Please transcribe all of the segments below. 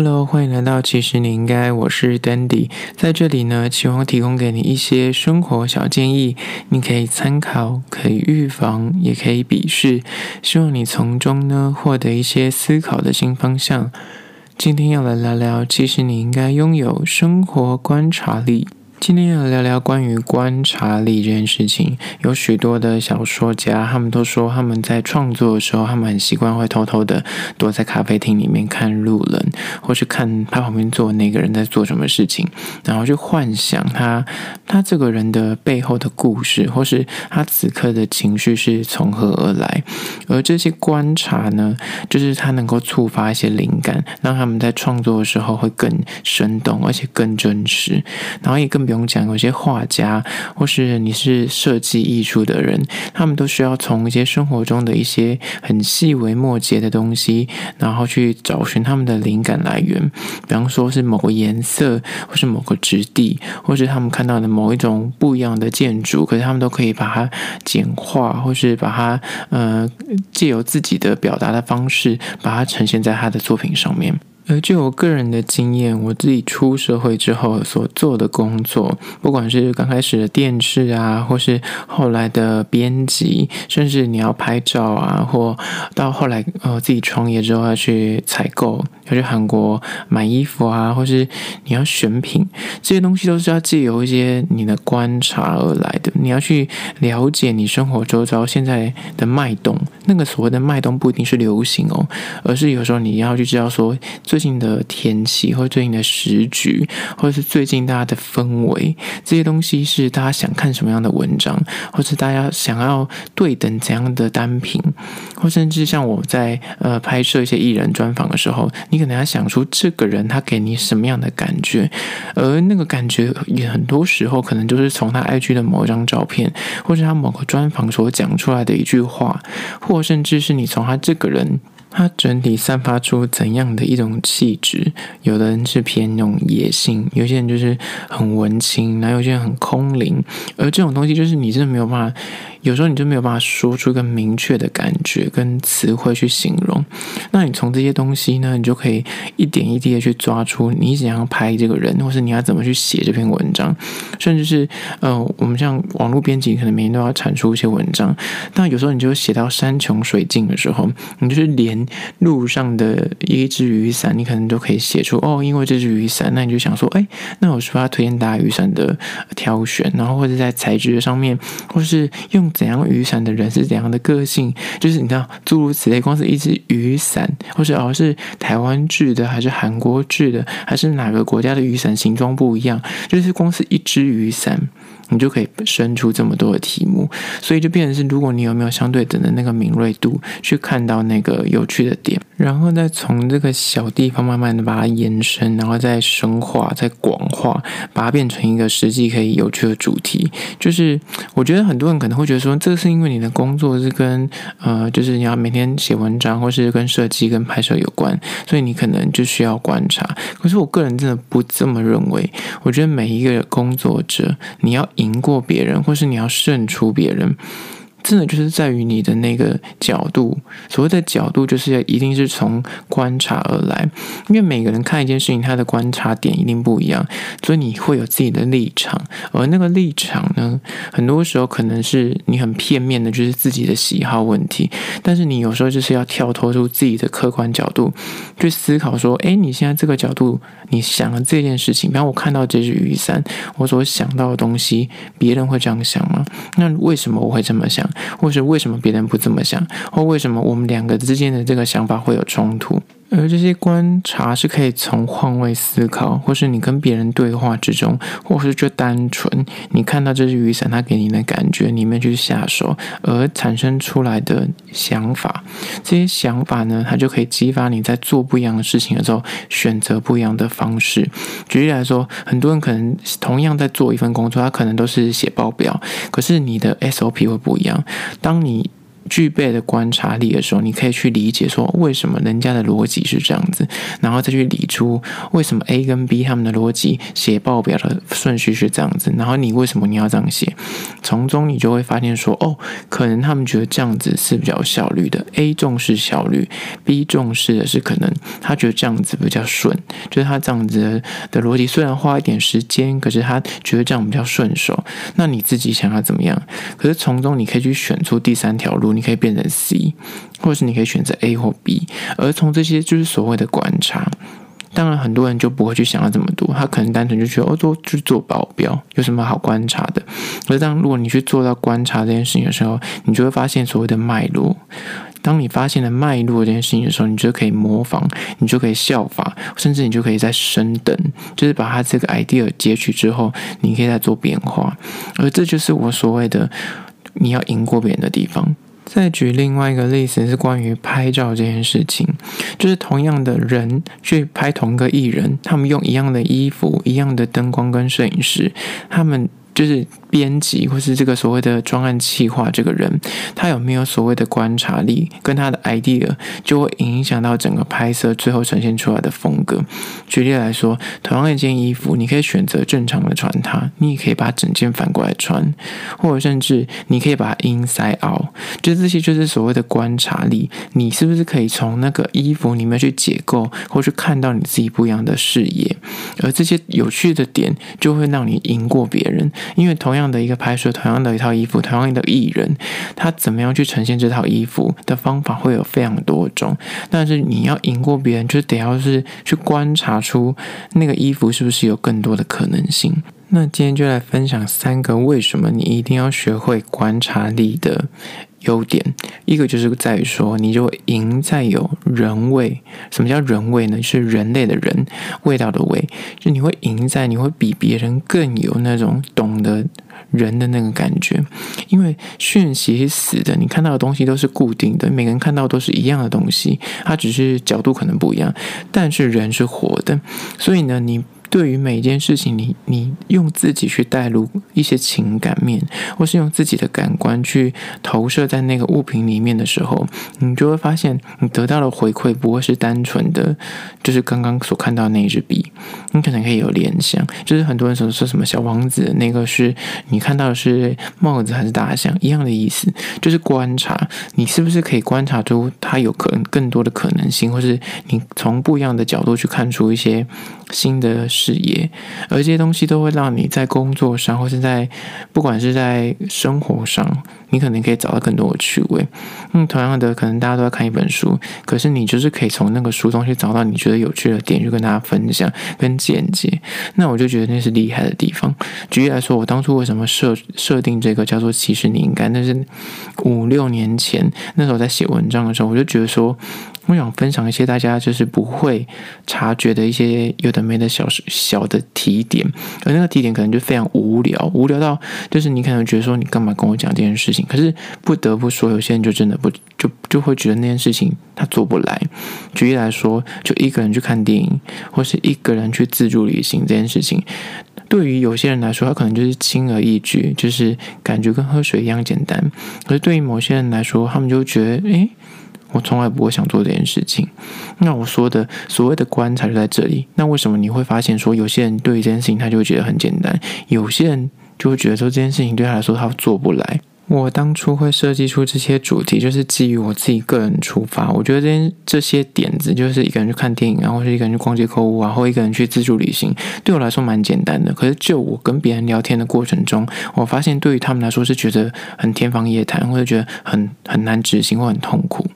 Hello，欢迎来到其实你应该，我是 Dandy，在这里呢，希望提供给你一些生活小建议，你可以参考，可以预防，也可以鄙视，希望你从中呢获得一些思考的新方向。今天要来聊聊，其实你应该拥有生活观察力。今天要聊聊关于观察力这件事情。有许多的小说家，他们都说他们在创作的时候，他们很习惯会偷偷的躲在咖啡厅里面看路人，或是看他旁边坐的那个人在做什么事情，然后去幻想他他这个人的背后的故事，或是他此刻的情绪是从何而来。而这些观察呢，就是他能够触发一些灵感，让他们在创作的时候会更生动，而且更真实，然后也更。不用讲，有些画家或是你是设计艺术的人，他们都需要从一些生活中的一些很细微末节的东西，然后去找寻他们的灵感来源。比方说是某个颜色，或是某个质地，或是他们看到的某一种不一样的建筑，可是他们都可以把它简化，或是把它呃借由自己的表达的方式，把它呈现在他的作品上面。而就我个人的经验，我自己出社会之后所做的工作，不管是刚开始的电视啊，或是后来的编辑，甚至你要拍照啊，或到后来呃自己创业之后要去采购，要去韩国买衣服啊，或是你要选品，这些东西都是要借由一些你的观察而来的。你要去了解你生活周遭现在的脉动，那个所谓的脉动不一定是流行哦，而是有时候你要去知道说最近的天气，或最近的时局，或者是最近大家的氛围，这些东西是大家想看什么样的文章，或是大家想要对等怎样的单品，或甚至像我在呃拍摄一些艺人专访的时候，你可能要想出这个人他给你什么样的感觉，而那个感觉也很多时候可能就是从他 IG 的某一张照片，或是他某个专访所讲出来的一句话，或甚至是你从他这个人。它整体散发出怎样的一种气质？有的人是偏那种野性，有些人就是很文青，然后有些人很空灵。而这种东西，就是你真的没有办法。有时候你就没有办法说出一个明确的感觉跟词汇去形容，那你从这些东西呢，你就可以一点一滴的去抓出你怎样拍这个人，或是你要怎么去写这篇文章，甚至是呃，我们像网络编辑，可能每天都要产出一些文章，但有时候你就写到山穷水尽的时候，你就是连路上的一支雨伞，你可能都可以写出哦，因为这支雨伞，那你就想说，哎，那我是不是要推荐大家雨伞的挑选，然后或者在材质上面，或是用。怎样雨伞的人是怎样的个性？就是你知道，诸如此类。光是一支雨伞，或是哦是台湾制的，还是韩国制的，还是哪个国家的雨伞形状不一样？就是光是一支雨伞。你就可以生出这么多的题目，所以就变成是，如果你有没有相对等的那个敏锐度，去看到那个有趣的点，然后再从这个小地方慢慢的把它延伸，然后再深化、再广化，把它变成一个实际可以有趣的主题。就是我觉得很多人可能会觉得说，这是因为你的工作是跟呃，就是你要每天写文章，或是跟设计、跟拍摄有关，所以你可能就需要观察。可是我个人真的不这么认为，我觉得每一个工作者，你要。赢过别人，或是你要胜出别人。真的就是在于你的那个角度，所谓的角度，就是要一定是从观察而来。因为每个人看一件事情，他的观察点一定不一样，所以你会有自己的立场。而那个立场呢，很多时候可能是你很片面的，就是自己的喜好问题。但是你有时候就是要跳脱出自己的客观角度去思考，说：诶，你现在这个角度，你想了这件事情，比方我看到这只雨伞，我所想到的东西，别人会这样想吗？那为什么我会这么想？或是为什么别人不这么想，或为什么我们两个之间的这个想法会有冲突？而这些观察是可以从换位思考，或是你跟别人对话之中，或是就单纯你看到这支雨伞，它给你的感觉里面去下手，而产生出来的想法。这些想法呢，它就可以激发你在做不一样的事情的时候，选择不一样的方式。举例来说，很多人可能同样在做一份工作，他可能都是写报表，可是你的 SOP 会不一样。当你具备的观察力的时候，你可以去理解说为什么人家的逻辑是这样子，然后再去理出为什么 A 跟 B 他们的逻辑写报表的顺序是这样子，然后你为什么你要这样写？从中你就会发现说，哦，可能他们觉得这样子是比较效率的。A 重视效率，B 重视的是可能他觉得这样子比较顺，就是他这样子的逻辑虽然花一点时间，可是他觉得这样比较顺手。那你自己想要怎么样？可是从中你可以去选出第三条路，你可以变成 C，或者是你可以选择 A 或 B。而从这些就是所谓的观察。当然，很多人就不会去想要这么多，他可能单纯就觉得哦，做去做保镖有什么好观察的？而当如果你去做到观察这件事情的时候，你就会发现所谓的脉络。当你发现了脉络这件事情的时候，你就可以模仿，你就可以效法，甚至你就可以再升等，就是把它这个 idea 截取之后，你可以再做变化。而这就是我所谓的你要赢过别人的地方。再举另外一个例子，是关于拍照这件事情，就是同样的人去拍同个艺人，他们用一样的衣服、一样的灯光跟摄影师，他们。就是编辑或是这个所谓的专案企划，这个人他有没有所谓的观察力，跟他的 idea 就会影响到整个拍摄最后呈现出来的风格。举例来说，同样一件衣服，你可以选择正常的穿它，你也可以把整件反过来穿，或者甚至你可以把它 inside out，就这些就是所谓的观察力。你是不是可以从那个衣服里面去解构，或去看到你自己不一样的视野？而这些有趣的点，就会让你赢过别人。因为同样样的一个拍摄，同样的一套衣服，同样的艺人，他怎么样去呈现这套衣服的方法会有非常多种。但是你要赢过别人，就得要是去观察出那个衣服是不是有更多的可能性。那今天就来分享三个为什么你一定要学会观察力的优点。一个就是在于说，你就赢在有人味。什么叫人味呢？是人类的人，味道的味。就你会赢在，你会比别人更有那种懂得人的那个感觉。因为讯息是死的，你看到的东西都是固定的，每个人看到都是一样的东西，它只是角度可能不一样，但是人是活的，所以呢，你。对于每一件事情，你你用自己去带入一些情感面，或是用自己的感官去投射在那个物品里面的时候，你就会发现，你得到的回馈不会是单纯的，就是刚刚所看到那一支笔，你可能可以有联想，就是很多人说说什么小王子那个是你看到的是帽子还是大象一样的意思，就是观察，你是不是可以观察出它有可能更多的可能性，或是你从不一样的角度去看出一些新的事业，而这些东西都会让你在工作上，或是在不管是在生活上，你可能可以找到更多的趣味。嗯，同样的，可能大家都在看一本书，可是你就是可以从那个书中去找到你觉得有趣的点，去跟大家分享跟见解。那我就觉得那是厉害的地方。举例来说，我当初为什么设设定这个叫做“其实你应该”，那是五六年前那时候在写文章的时候，我就觉得说。我想分享一些大家就是不会察觉的一些有的没的小小的提点，而那个提点可能就非常无聊，无聊到就是你可能觉得说你干嘛跟我讲这件事情可是不得不说，有些人就真的不就就会觉得那件事情他做不来。举例来说，就一个人去看电影，或是一个人去自助旅行这件事情，对于有些人来说，他可能就是轻而易举，就是感觉跟喝水一样简单。可是对于某些人来说，他们就觉得，诶。我从来不会想做这件事情。那我说的所谓的观察就在这里。那为什么你会发现说，有些人对于这件事情他就会觉得很简单，有些人就会觉得说这件事情对他来说他做不来？我当初会设计出这些主题，就是基于我自己个人出发。我觉得这些这些点子，就是一个人去看电影啊，或者一个人去逛街购物啊，或一个人去自助旅行，对我来说蛮简单的。可是就我跟别人聊天的过程中，我发现对于他们来说是觉得很天方夜谭，或者觉得很很难执行或很痛苦。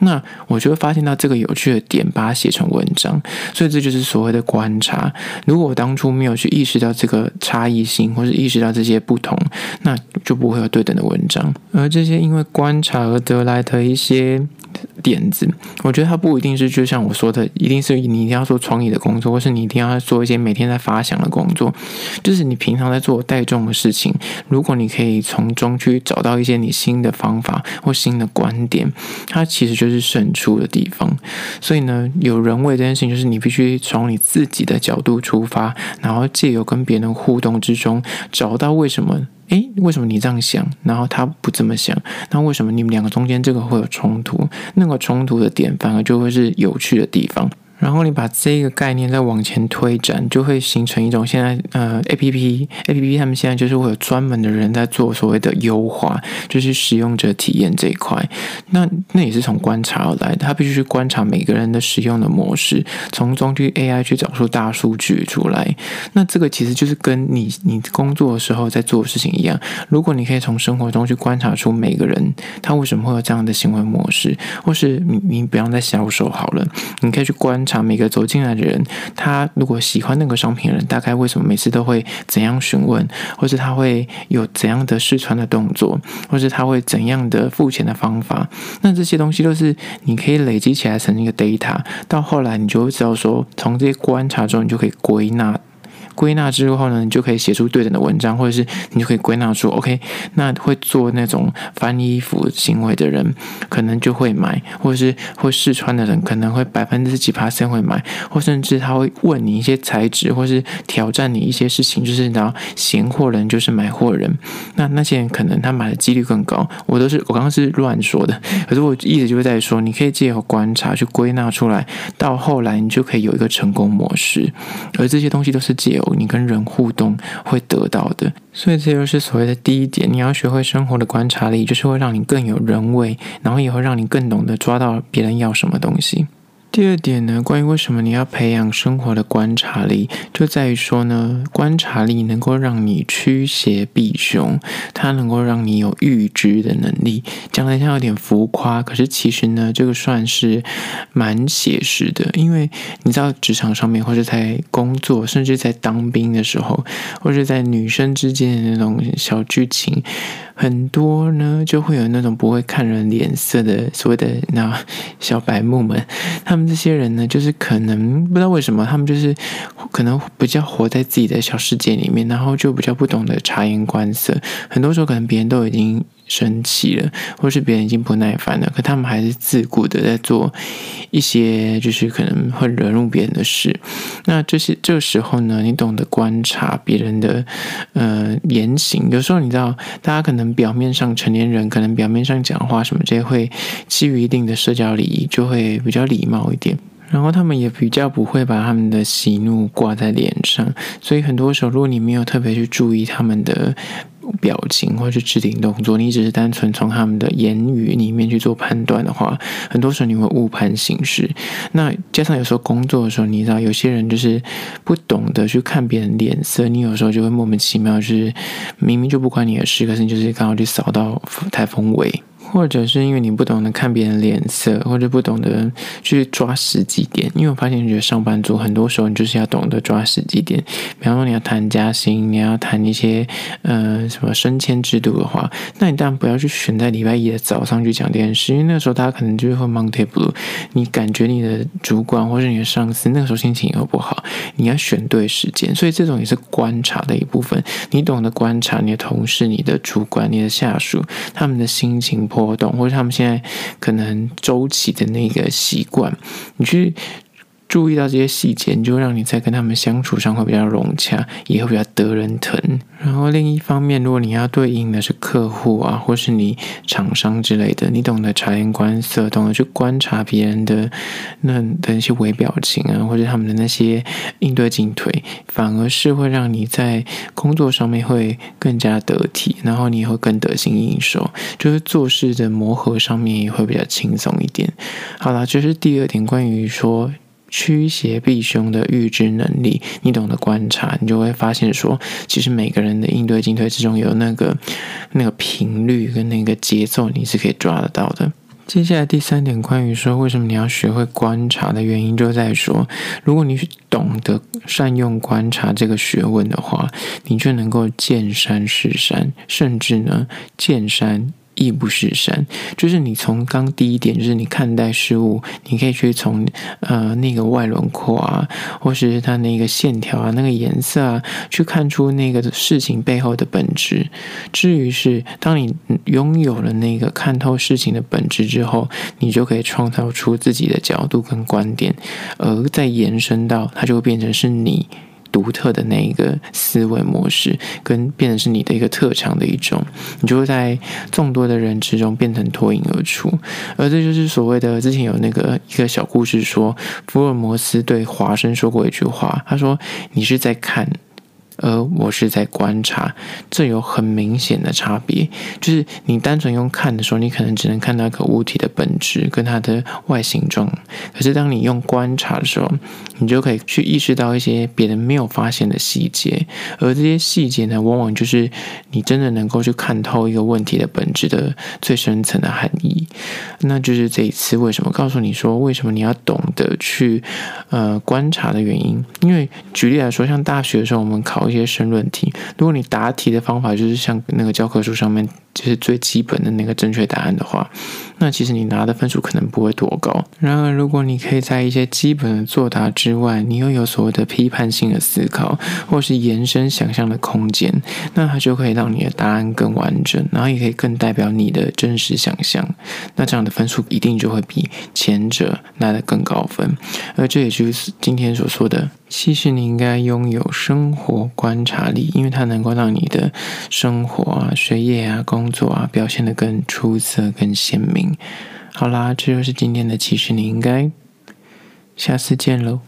那我就会发现到这个有趣的点，把它写成文章。所以这就是所谓的观察。如果我当初没有去意识到这个差异性，或是意识到这些不同，那就不会有对等的文。文章，而这些因为观察而得来的一些点子，我觉得它不一定是就像我说的，一定是你一定要做创意的工作，或是你一定要做一些每天在发想的工作。就是你平常在做带状的事情，如果你可以从中去找到一些你新的方法或新的观点，它其实就是胜出的地方。所以呢，有人为这件事情，就是你必须从你自己的角度出发，然后借由跟别人互动之中，找到为什么。诶，为什么你这样想，然后他不这么想？那为什么你们两个中间这个会有冲突？那个冲突的点反而就会是有趣的地方。然后你把这个概念再往前推展，就会形成一种现在呃，A P P A P P 他们现在就是会有专门的人在做所谓的优化，就是使用者体验这一块。那那也是从观察而来，他必须去观察每个人的使用的模式，从中去 A I 去找出大数据出来。那这个其实就是跟你你工作的时候在做的事情一样。如果你可以从生活中去观察出每个人他为什么会有这样的行为模式，或是你你比方在销售好了，你可以去观。每个走进来的人，他如果喜欢那个商品的人，大概为什么每次都会怎样询问，或是他会有怎样的试穿的动作，或是他会怎样的付钱的方法？那这些东西都是你可以累积起来成一个 data，到后来你就会知道说，从这些观察中，你就可以归纳。归纳之后呢，你就可以写出对等的文章，或者是你就可以归纳出，OK，那会做那种翻衣服行为的人，可能就会买，或者是会试穿的人，可能会百分之几 percent 会买，或甚至他会问你一些材质，或是挑战你一些事情，就是然后嫌货人就是买货人，那那些人可能他买的几率更高。我都是我刚刚是乱说的，可是我意思就是在说，你可以借由观察去归纳出来，到后来你就可以有一个成功模式，而这些东西都是借。你跟人互动会得到的，所以这就是所谓的第一点，你要学会生活的观察力，就是会让你更有人味，然后也会让你更懂得抓到别人要什么东西。第二点呢，关于为什么你要培养生活的观察力，就在于说呢，观察力能够让你驱邪避凶，它能够让你有预知的能力。讲来像有点浮夸，可是其实呢，这个算是蛮写实的，因为你知道职场上面，或者在工作，甚至在当兵的时候，或者在女生之间的那种小剧情。很多呢，就会有那种不会看人脸色的所谓的那小白目们，他们这些人呢，就是可能不知道为什么，他们就是可能比较活在自己的小世界里面，然后就比较不懂得察言观色，很多时候可能别人都已经。生气了，或是别人已经不耐烦了，可他们还是自顾的在做一些就是可能会惹怒别人的事。那这些这个时候呢，你懂得观察别人的呃言行，有时候你知道，大家可能表面上成年人可能表面上讲话什么这些会基于一定的社交礼仪，就会比较礼貌一点，然后他们也比较不会把他们的喜怒挂在脸上，所以很多时候，如果你没有特别去注意他们的。表情或者是肢体动作，你只是单纯从他们的言语里面去做判断的话，很多时候你会误判形势。那加上有时候工作的时候，你知道有些人就是不懂得去看别人脸色，你有时候就会莫名其妙，就是明明就不关你的事，可是你就是刚好去扫到台风尾。或者是因为你不懂得看别人脸色，或者不懂得去抓时机点。因为我发现，你觉得上班族很多时候你就是要懂得抓时机点。比方说，你要谈加薪，你要谈一些呃什么升迁制度的话，那你当然不要去选在礼拜一的早上去讲这件事，因为那个时候大家可能就会 Monday Blue。你感觉你的主管或者你的上司那个时候心情也会不好，你要选对时间。所以这种也是观察的一部分。你懂得观察你的同事、你的主管、你的下属他们的心情波。活动，或者他们现在可能周期的那个习惯，你去。注意到这些细节，你就让你在跟他们相处上会比较融洽，也会比较得人疼。然后另一方面，如果你要对应的是客户啊，或是你厂商之类的，你懂得察言观色，懂得去观察别人的那的一些微表情啊，或者他们的那些应对进退，反而是会让你在工作上面会更加得体，然后你也会更得心应手，就是做事的磨合上面也会比较轻松一点。好了，这是第二点，关于说。驱邪避凶的预知能力，你懂得观察，你就会发现说，其实每个人的应对进退之中有那个那个频率跟那个节奏，你是可以抓得到的。接下来第三点，关于说为什么你要学会观察的原因，就在说，如果你懂得善用观察这个学问的话，你就能够见山是山，甚至呢见山。亦不是山，就是你从刚第一点，就是你看待事物，你可以去从呃那个外轮廓啊，或是它那个线条啊，那个颜色啊，去看出那个事情背后的本质。至于是当你拥有了那个看透事情的本质之后，你就可以创造出自己的角度跟观点，而再延伸到它就会变成是你。独特的那一个思维模式，跟变成是你的一个特长的一种，你就会在众多的人之中变成脱颖而出。而这就是所谓的之前有那个一个小故事说，福尔摩斯对华生说过一句话，他说：“你是在看。”而我是在观察，这有很明显的差别。就是你单纯用看的时候，你可能只能看到一个物体的本质跟它的外形状。可是当你用观察的时候，你就可以去意识到一些别人没有发现的细节。而这些细节呢，往往就是你真的能够去看透一个问题的本质的最深层的含义。那就是这一次为什么告诉你说，为什么你要懂得去呃观察的原因。因为举例来说，像大学的时候，我们考。一些申论题，如果你答题的方法就是像那个教科书上面就是最基本的那个正确答案的话，那其实你拿的分数可能不会多高。然而，如果你可以在一些基本的作答之外，你又有所谓的批判性的思考，或是延伸想象的空间，那它就可以让你的答案更完整，然后也可以更代表你的真实想象。那这样的分数一定就会比前者拿的更高分。而这也就是今天所说的。其实你应该拥有生活观察力，因为它能够让你的生活啊、学业啊、工作啊表现得更出色、更鲜明。好啦，这就是今天的其实你应该，下次见喽。